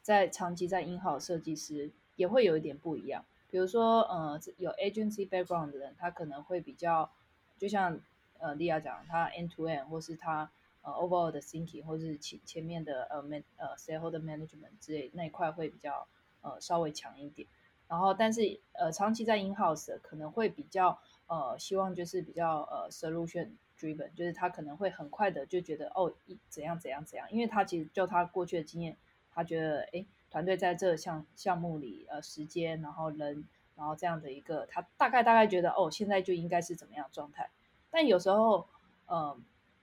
在长期在 in house 设计师也会有一点不一样。比如说，呃，有 agency background 的人，他可能会比较，就像呃莉亚讲，他 end to end 或是他呃 overall 的 thinking 或是前前面的呃 man 呃，salehold management 之类那一块会比较呃稍微强一点。然后，但是呃长期在 in house 的可能会比较呃希望就是比较呃 solution driven，就是他可能会很快的就觉得哦一怎样怎样怎样，因为他其实就他过去的经验，他觉得哎。团队在这项项目里，呃，时间，然后人，然后这样的一个，他大概大概觉得，哦，现在就应该是怎么样状态。但有时候，嗯，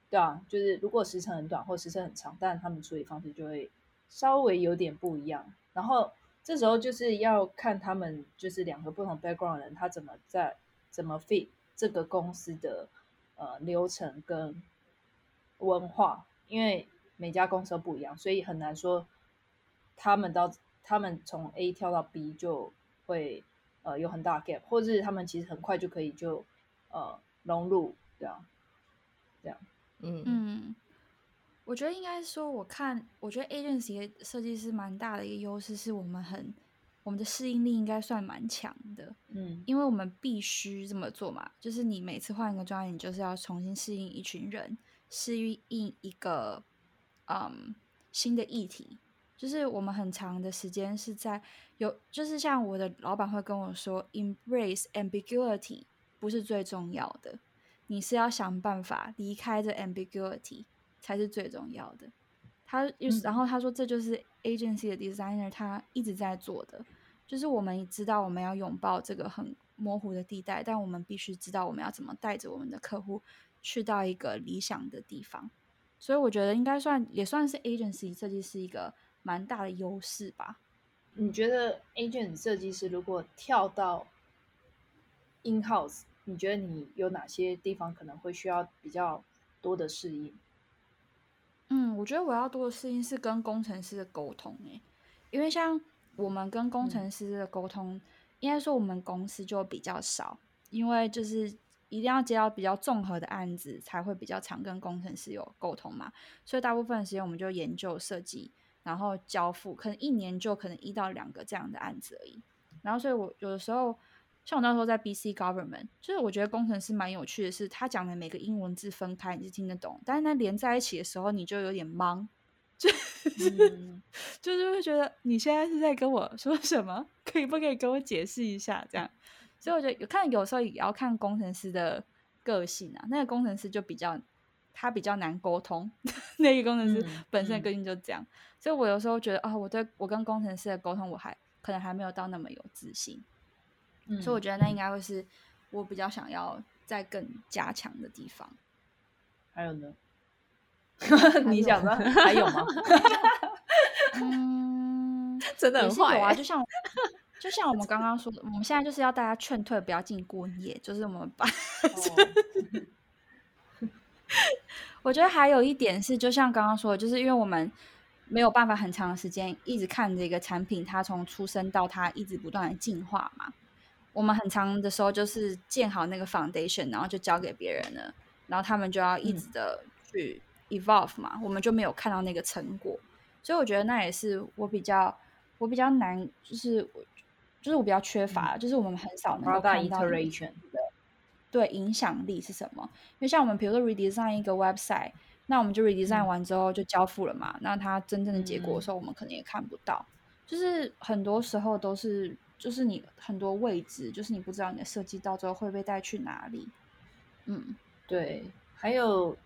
对啊，就是如果时程很短或时程很长，但他们处理方式就会稍微有点不一样。然后这时候就是要看他们就是两个不同 background 的人，他怎么在怎么 fit 这个公司的呃流程跟文化，因为每家公司都不一样，所以很难说。他们到他们从 A 跳到 B 就会呃有很大 gap，或者是他们其实很快就可以就呃融入这样这样嗯嗯，我觉得应该说，我看我觉得 agency 设计师蛮大的一个优势是我们很我们的适应力应该算蛮强的，嗯，因为我们必须这么做嘛，就是你每次换一个专业，你就是要重新适应一群人，适应一个嗯新的议题。就是我们很长的时间是在有，就是像我的老板会跟我说，embrace ambiguity 不是最重要的，你是要想办法离开这 ambiguity 才是最重要的。他又然后他说，这就是 agency 的 designer 他一直在做的，就是我们知道我们要拥抱这个很模糊的地带，但我们必须知道我们要怎么带着我们的客户去到一个理想的地方。所以我觉得应该算也算是 agency 设计师一个。蛮大的优势吧？你觉得 agent 设计师如果跳到 in house，你觉得你有哪些地方可能会需要比较多的适应？嗯，我觉得我要多的适应是跟工程师的沟通诶，因为像我们跟工程师的沟通，应该说我们公司就比较少，因为就是一定要接到比较综合的案子，才会比较常跟工程师有沟通嘛，所以大部分时间我们就研究设计。然后交付可能一年就可能一到两个这样的案子而已，然后所以我有的时候像我那时候在 BC Government，就是我觉得工程师蛮有趣的是，他讲的每个英文字分开你是听得懂，但是那连在一起的时候你就有点懵，就就是会觉得你现在是在跟我说什么？可以不可以给我解释一下？这样，所以我觉得有看有时候也要看工程师的个性啊，那个工程师就比较他比较难沟通，那个工程师本身的个性就这样，所以我有时候觉得啊，我对我跟工程师的沟通我还。可能还没有到那么有自信，所以我觉得那应该会是我比较想要再更加强的地方。还有呢？你想的还有吗？嗯，真的很坏啊！就像就像我们刚刚说的，我们现在就是要大家劝退，不要进过夜，就是我们把。我觉得还有一点是，就像刚刚说的，就是因为我们。没有办法很长的时间一直看这个产品，它从出生到它一直不断的进化嘛。我们很长的时候就是建好那个 foundation，然后就交给别人了，然后他们就要一直的去 evolve 嘛，我们就没有看到那个成果。所以我觉得那也是我比较我比较难，就是我就是我比较缺乏，就是我们很少能够看到的对影响力是什么。因为像我们比如说 redesign 一个 website。那我们就 redesign 完之后就交付了嘛。那它真正的结果的时候，我们可能也看不到。就是很多时候都是，就是你很多位置，就是你不知道你的设计到最后会被带去哪里。嗯，对。还有，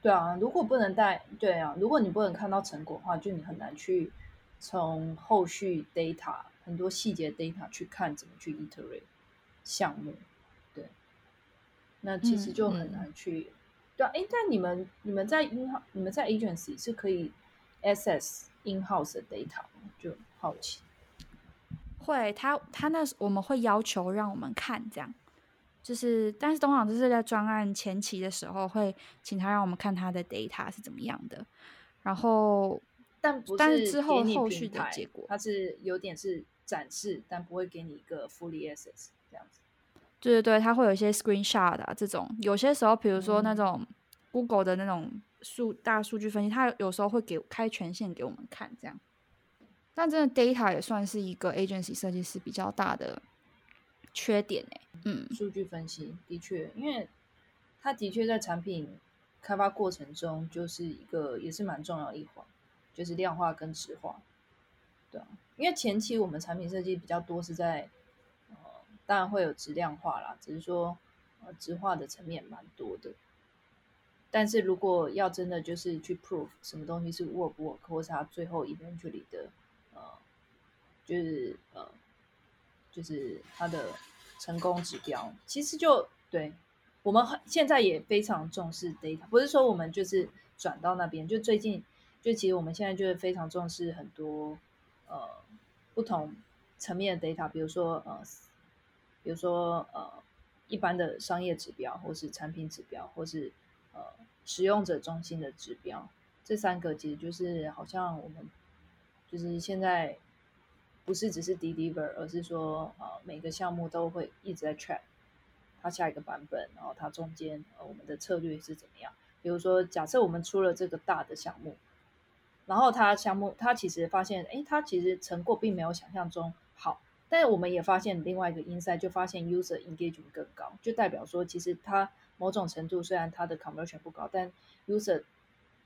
对啊，如果不能带，对啊，如果你不能看到成果的话，就你很难去从后续 data 很多细节 data 去看怎么去 iterate 项目。对，那其实就很难去。对啊，哎，但你们你们在 in 你们在 agency 是可以 access in house 的 data 吗？就好奇。会，他他那我们会要求让我们看，这样就是，但是通常就是在专案前期的时候会请他让我们看他的 data 是怎么样的，然后但不但是之后后续的结果，他是有点是展示，但不会给你一个 fully access 这样子。对对对，它会有一些 screenshot 啊，这种有些时候，比如说那种 Google 的那种数大数据分析，它有时候会给开权限给我们看，这样。但真的 data 也算是一个 agency 设计师比较大的缺点哎。嗯，数据分析的确，因为它的确在产品开发过程中就是一个也是蛮重要的一环，就是量化跟质化。对啊，因为前期我们产品设计比较多是在。当然会有质量化啦，只是说呃，质化的层面蛮多的。但是如果要真的就是去 prove 什么东西是 work work，或是它最后 eventually 的呃，就是呃，就是它的成功指标，其实就对我们现在也非常重视 data，不是说我们就是转到那边，就最近就其实我们现在就是非常重视很多呃不同层面的 data，比如说呃。比如说，呃，一般的商业指标，或是产品指标，或是呃使用者中心的指标，这三个其实就是好像我们就是现在不是只是 deliver，而是说呃每个项目都会一直在 track 它下一个版本，然后它中间呃我们的策略是怎么样。比如说，假设我们出了这个大的项目，然后它项目它其实发现，哎，它其实成果并没有想象中好。但我们也发现另外一个 insight，就发现 user engagement 更高，就代表说，其实它某种程度虽然它的 conversion 不高，但 user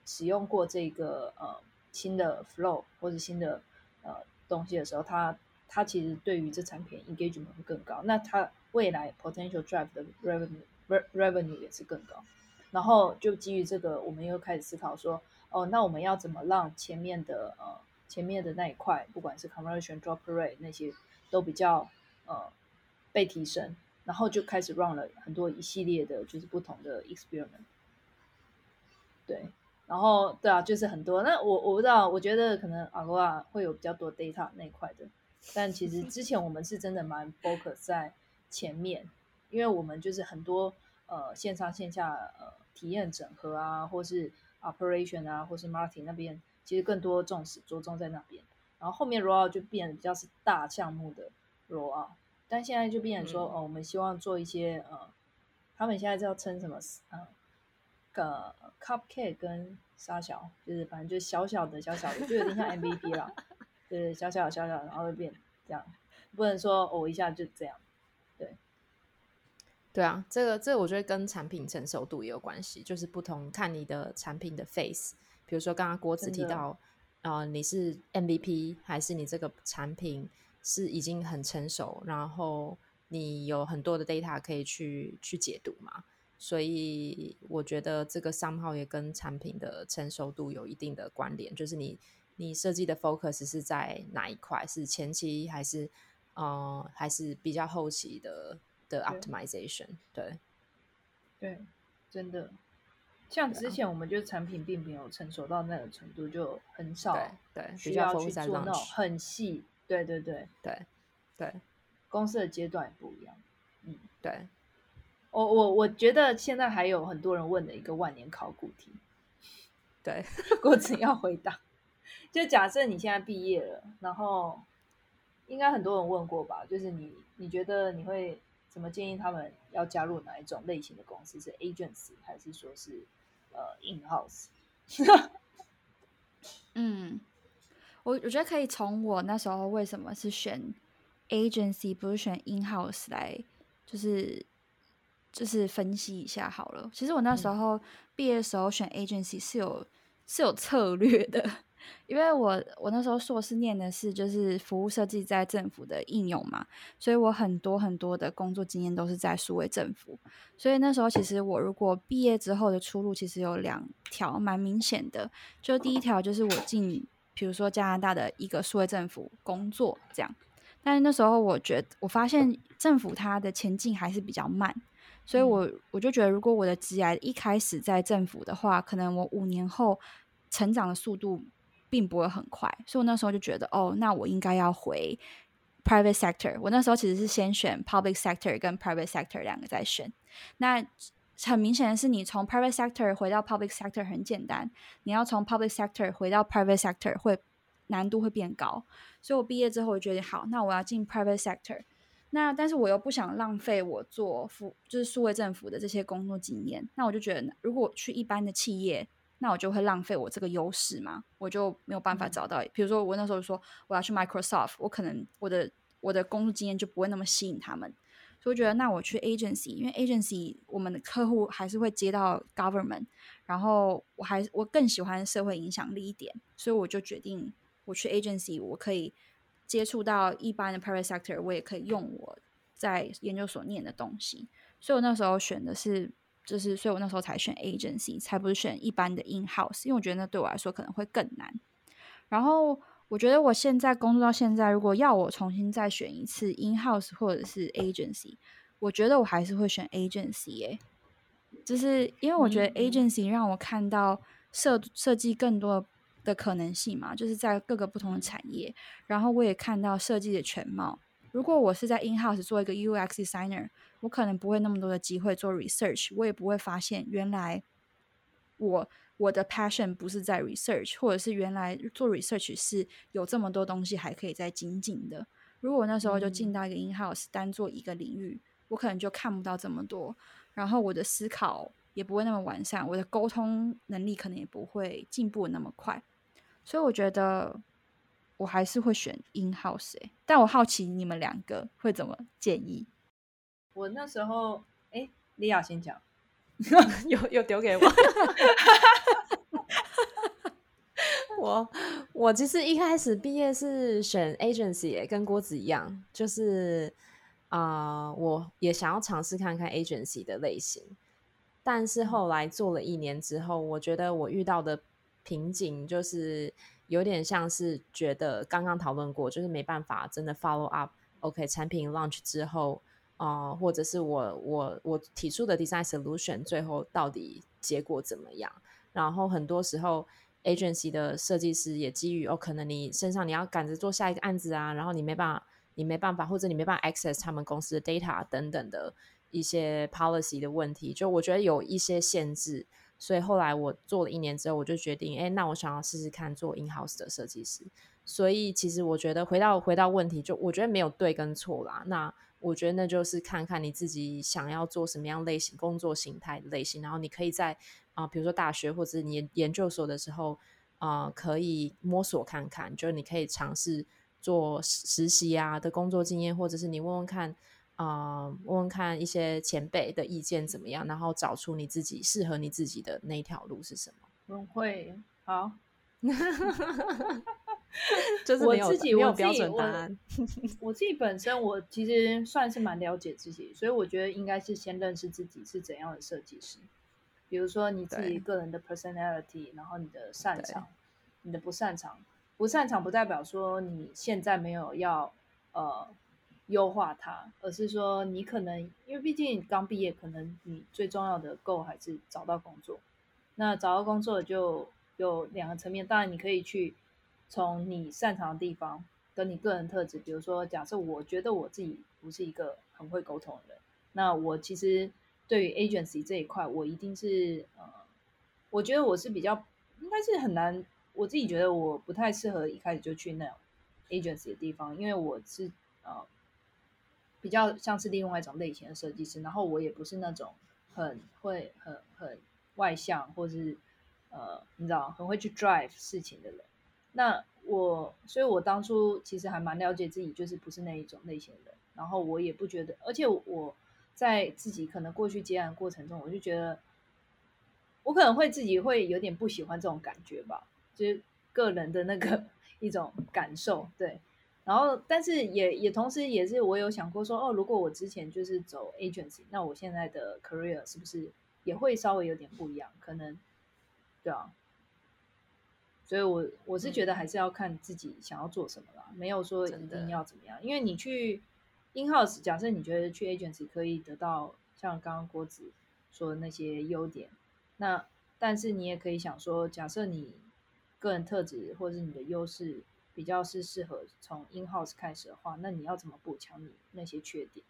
使用过这个呃新的 flow 或者新的呃东西的时候，它它其实对于这产品 engagement 会更高，那它未来 potential drive 的 revenue revenue 也是更高。然后就基于这个，我们又开始思考说，哦，那我们要怎么让前面的呃前面的那一块，不管是 conversion drop rate 那些。都比较呃被提升，然后就开始 run 了很多一系列的，就是不同的 experiment。对，然后对啊，就是很多。那我我不知道，我觉得可能阿罗啊会有比较多 data 那一块的，但其实之前我们是真的蛮 focus 在前面，因为我们就是很多呃线上线下呃体验整合啊，或是 operation 啊，或是 marketing 那边，其实更多重视着重在那边。然后后面 roll out 就变得比较是大项目的 roll out，但现在就变成说，哦，我们希望做一些呃，他们现在叫称什么呃，个 cupcake 跟沙小，就是反正就小小的小小的，就有点像 MVP 了，就是小小小小，然后就变这样，不能说哦一下就这样，对，对啊，这个这个我觉得跟产品成熟度也有关系，就是不同看你的产品的 face，比如说刚刚郭子提到，呃，你是 MVP 还是你这个产品是已经很成熟，然后你有很多的 data 可以去去解读嘛？所以我觉得这个商号也跟产品的成熟度有一定的关联，就是你你设计的 focus 是在哪一块，是前期还是呃还是比较后期的？的 optimization，对，对，真的，像之前我们就产品并没有成熟到那个程度，就很少对需要去做那种很细，对对对。对对，公司的阶段也不一样，嗯，对，我我我觉得现在还有很多人问的一个万年考古题，对，郭子要回答，就假设你现在毕业了，然后应该很多人问过吧，就是你你觉得你会。怎么建议他们要加入哪一种类型的公司？是 agency 还是说是呃 in house？嗯，我我觉得可以从我那时候为什么是选 agency 不是选 in house 来，就是就是分析一下好了。其实我那时候毕业的时候选 agency 是有是有策略的。因为我我那时候硕士念的是就是服务设计在政府的应用嘛，所以我很多很多的工作经验都是在数位政府。所以那时候其实我如果毕业之后的出路其实有两条蛮明显的，就第一条就是我进比如说加拿大的一个数位政府工作这样。但是那时候我觉得我发现政府它的前进还是比较慢，所以我我就觉得如果我的职涯一开始在政府的话，可能我五年后成长的速度。并不会很快，所以我那时候就觉得，哦，那我应该要回 private sector。我那时候其实是先选 public sector 跟 private sector 两个在选。那很明显的是，你从 private sector 回到 public sector 很简单，你要从 public sector 回到 private sector 会难度会变高。所以我毕业之后，我觉得好，那我要进 private sector。那但是我又不想浪费我做副就是数位政府的这些工作经验，那我就觉得，如果去一般的企业。那我就会浪费我这个优势嘛，我就没有办法找到。比如说，我那时候说我要去 Microsoft，我可能我的我的工作经验就不会那么吸引他们，所以我觉得那我去 agency，因为 agency 我们的客户还是会接到 government，然后我还我更喜欢社会影响力一点，所以我就决定我去 agency，我可以接触到一般的 private sector，我也可以用我在研究所念的东西，所以我那时候选的是。就是，所以我那时候才选 agency，才不是选一般的 in house，因为我觉得那对我来说可能会更难。然后我觉得我现在工作到现在，如果要我重新再选一次 in house 或者是 agency，我觉得我还是会选 agency 耶。就是因为我觉得 agency 让我看到设设计更多的可能性嘛，就是在各个不同的产业，然后我也看到设计的全貌。如果我是在 in house 做一个 UX designer，我可能不会那么多的机会做 research，我也不会发现原来我我的 passion 不是在 research，或者是原来做 research 是有这么多东西还可以再精进的。如果我那时候就进到一个 in house 单做一个领域，我可能就看不到这么多，然后我的思考也不会那么完善，我的沟通能力可能也不会进步那么快。所以我觉得我还是会选 in house 哎，但我好奇你们两个会怎么建议。我那时候，哎，利亚先讲，又又丢给我。我我其实一开始毕业是选 agency，跟郭子一样，就是啊，我也想要尝试看看 agency 的类型，但是后来做了一年之后，我觉得我遇到的瓶颈就是有点像是觉得刚刚讨论过，就是没办法真的 follow up。OK，产品 launch 之后。啊，或者是我我我提出的 design solution 最后到底结果怎么样？然后很多时候 agency 的设计师也基于哦，可能你身上你要赶着做下一个案子啊，然后你没办法，你没办法，或者你没办法 access 他们公司的 data 等等的一些 policy 的问题，就我觉得有一些限制。所以后来我做了一年之后，我就决定，哎，那我想要试试看做 in house 的设计师。所以其实我觉得回到回到问题，就我觉得没有对跟错啦。那我觉得那就是看看你自己想要做什么样类型工作形态类型，然后你可以在啊，比如说大学或者你研究所的时候啊，可以摸索看看，就是你可以尝试做实习啊的工作经验，或者是你问问看啊，问问看一些前辈的意见怎么样，然后找出你自己适合你自己的那条路是什么。不会，好，就是我自己没有标准答案。我自己本身我其实算是蛮了解自己，所以我觉得应该是先认识自己是怎样的设计师。比如说你自己个人的 personality，然后你的擅长，你的不擅长。不擅长不代表说你现在没有要呃优化它，而是说你可能因为毕竟刚毕业，可能你最重要的 goal 还是找到工作。那找到工作就有两个层面，当然你可以去从你擅长的地方跟你个人特质，比如说，假设我觉得我自己不是一个很会沟通的人，那我其实对于 agency 这一块，我一定是呃，我觉得我是比较应该是很难，我自己觉得我不太适合一开始就去那种 agency 的地方，因为我是呃比较像是另外一种类型的设计师，然后我也不是那种很会很很外向，或是呃你知道很会去 drive 事情的人。那我，所以我当初其实还蛮了解自己，就是不是那一种类型的。然后我也不觉得，而且我在自己可能过去接案过程中，我就觉得我可能会自己会有点不喜欢这种感觉吧，就是个人的那个一种感受，对。然后，但是也也同时也是我有想过说，哦，如果我之前就是走 agency，那我现在的 career 是不是也会稍微有点不一样？可能，对啊。所以我我是觉得还是要看自己想要做什么啦，没有说一定要怎么样。因为你去 in house，假设你觉得去 agency 可以得到像刚刚郭子说的那些优点，那但是你也可以想说，假设你个人特质或者是你的优势比较是适合从 in house 开始的话，那你要怎么补强你那些缺点？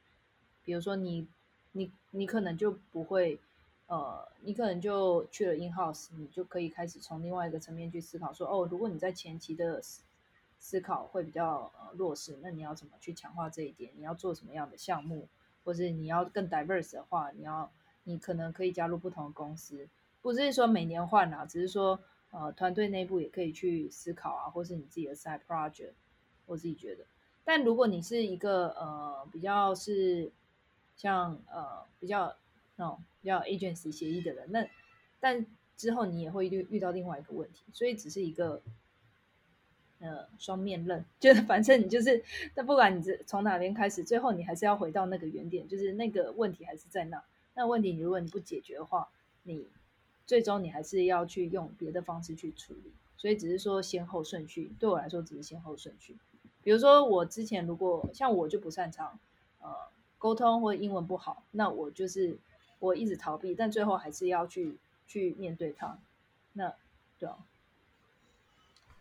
比如说你你你可能就不会。呃，你可能就去了 in house，你就可以开始从另外一个层面去思考说，哦，如果你在前期的思思考会比较呃弱势，那你要怎么去强化这一点？你要做什么样的项目，或是你要更 diverse 的话，你要你可能可以加入不同的公司，不是说每年换啊，只是说呃团队内部也可以去思考啊，或是你自己的 side project，我自己觉得。但如果你是一个呃比较是像呃比较那。要 agency 协议的人，那但之后你也会遇遇到另外一个问题，所以只是一个呃双面刃，就是反正你就是，但不管你这从哪边开始，最后你还是要回到那个原点，就是那个问题还是在那。那问题如果你不解决的话，你最终你还是要去用别的方式去处理。所以只是说先后顺序，对我来说只是先后顺序。比如说我之前如果像我就不擅长呃沟通或英文不好，那我就是。我一直逃避，但最后还是要去去面对它。那对啊，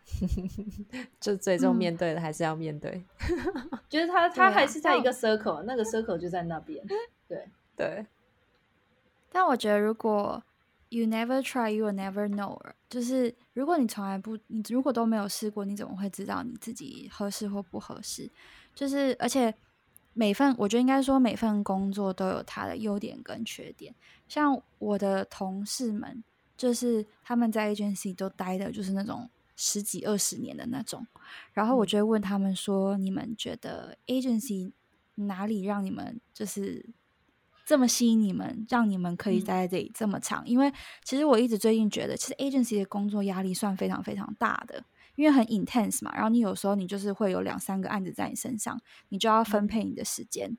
就最终面对的还是要面对。就是他他还是在一个 circle，那个 circle 就在那边。对 对。但我觉得，如果 you never try, you will never know。就是如果你从来不，你如果都没有试过，你怎么会知道你自己合适或不合适？就是而且。每份我觉得应该说每份工作都有它的优点跟缺点。像我的同事们，就是他们在 agency 都待的就是那种十几二十年的那种。然后我就会问他们说：“你们觉得 agency 哪里让你们就是这么吸引你们，让你们可以待在这里这么长？”因为其实我一直最近觉得，其实 agency 的工作压力算非常非常大的。因为很 intense 嘛，然后你有时候你就是会有两三个案子在你身上，你就要分配你的时间，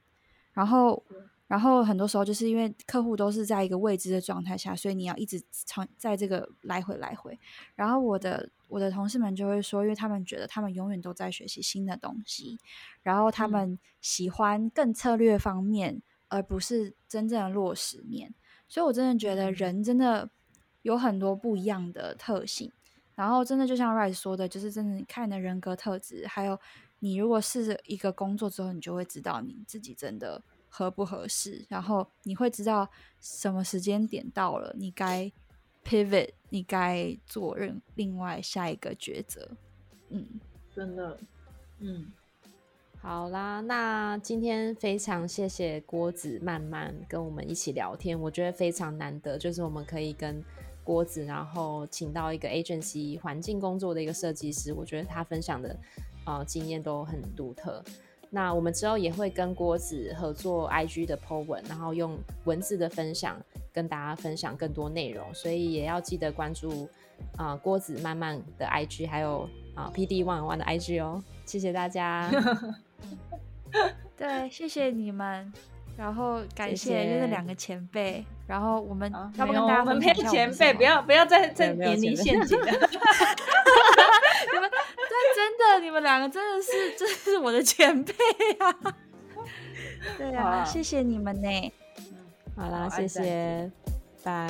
然后，然后很多时候就是因为客户都是在一个未知的状态下，所以你要一直长在这个来回来回。然后我的我的同事们就会说，因为他们觉得他们永远都在学习新的东西，然后他们喜欢更策略方面，而不是真正的落实面。所以我真的觉得人真的有很多不一样的特性。然后真的就像 Rice 说的，就是真的你看你的人格特质，还有你如果试一个工作之后，你就会知道你自己真的合不合适，然后你会知道什么时间点到了，你该 pivot，你该做任另外下一个抉择。嗯，真的，嗯，好啦，那今天非常谢谢郭子慢慢跟我们一起聊天，我觉得非常难得，就是我们可以跟。锅子，然后请到一个 agency 环境工作的一个设计师，我觉得他分享的呃经验都很独特。那我们之后也会跟郭子合作 IG 的 po 文，然后用文字的分享跟大家分享更多内容，所以也要记得关注啊郭子慢慢的 IG，还有啊 PD One One 的 IG 哦。谢谢大家。对，谢谢你们。然后感谢就是两个前辈，然后我们要不跟大家分享一下前辈，不要不要再再年龄陷阱了。你们对真的，你们两个真的是真是我的前辈啊！对啊，谢谢你们呢。好啦，谢谢，拜。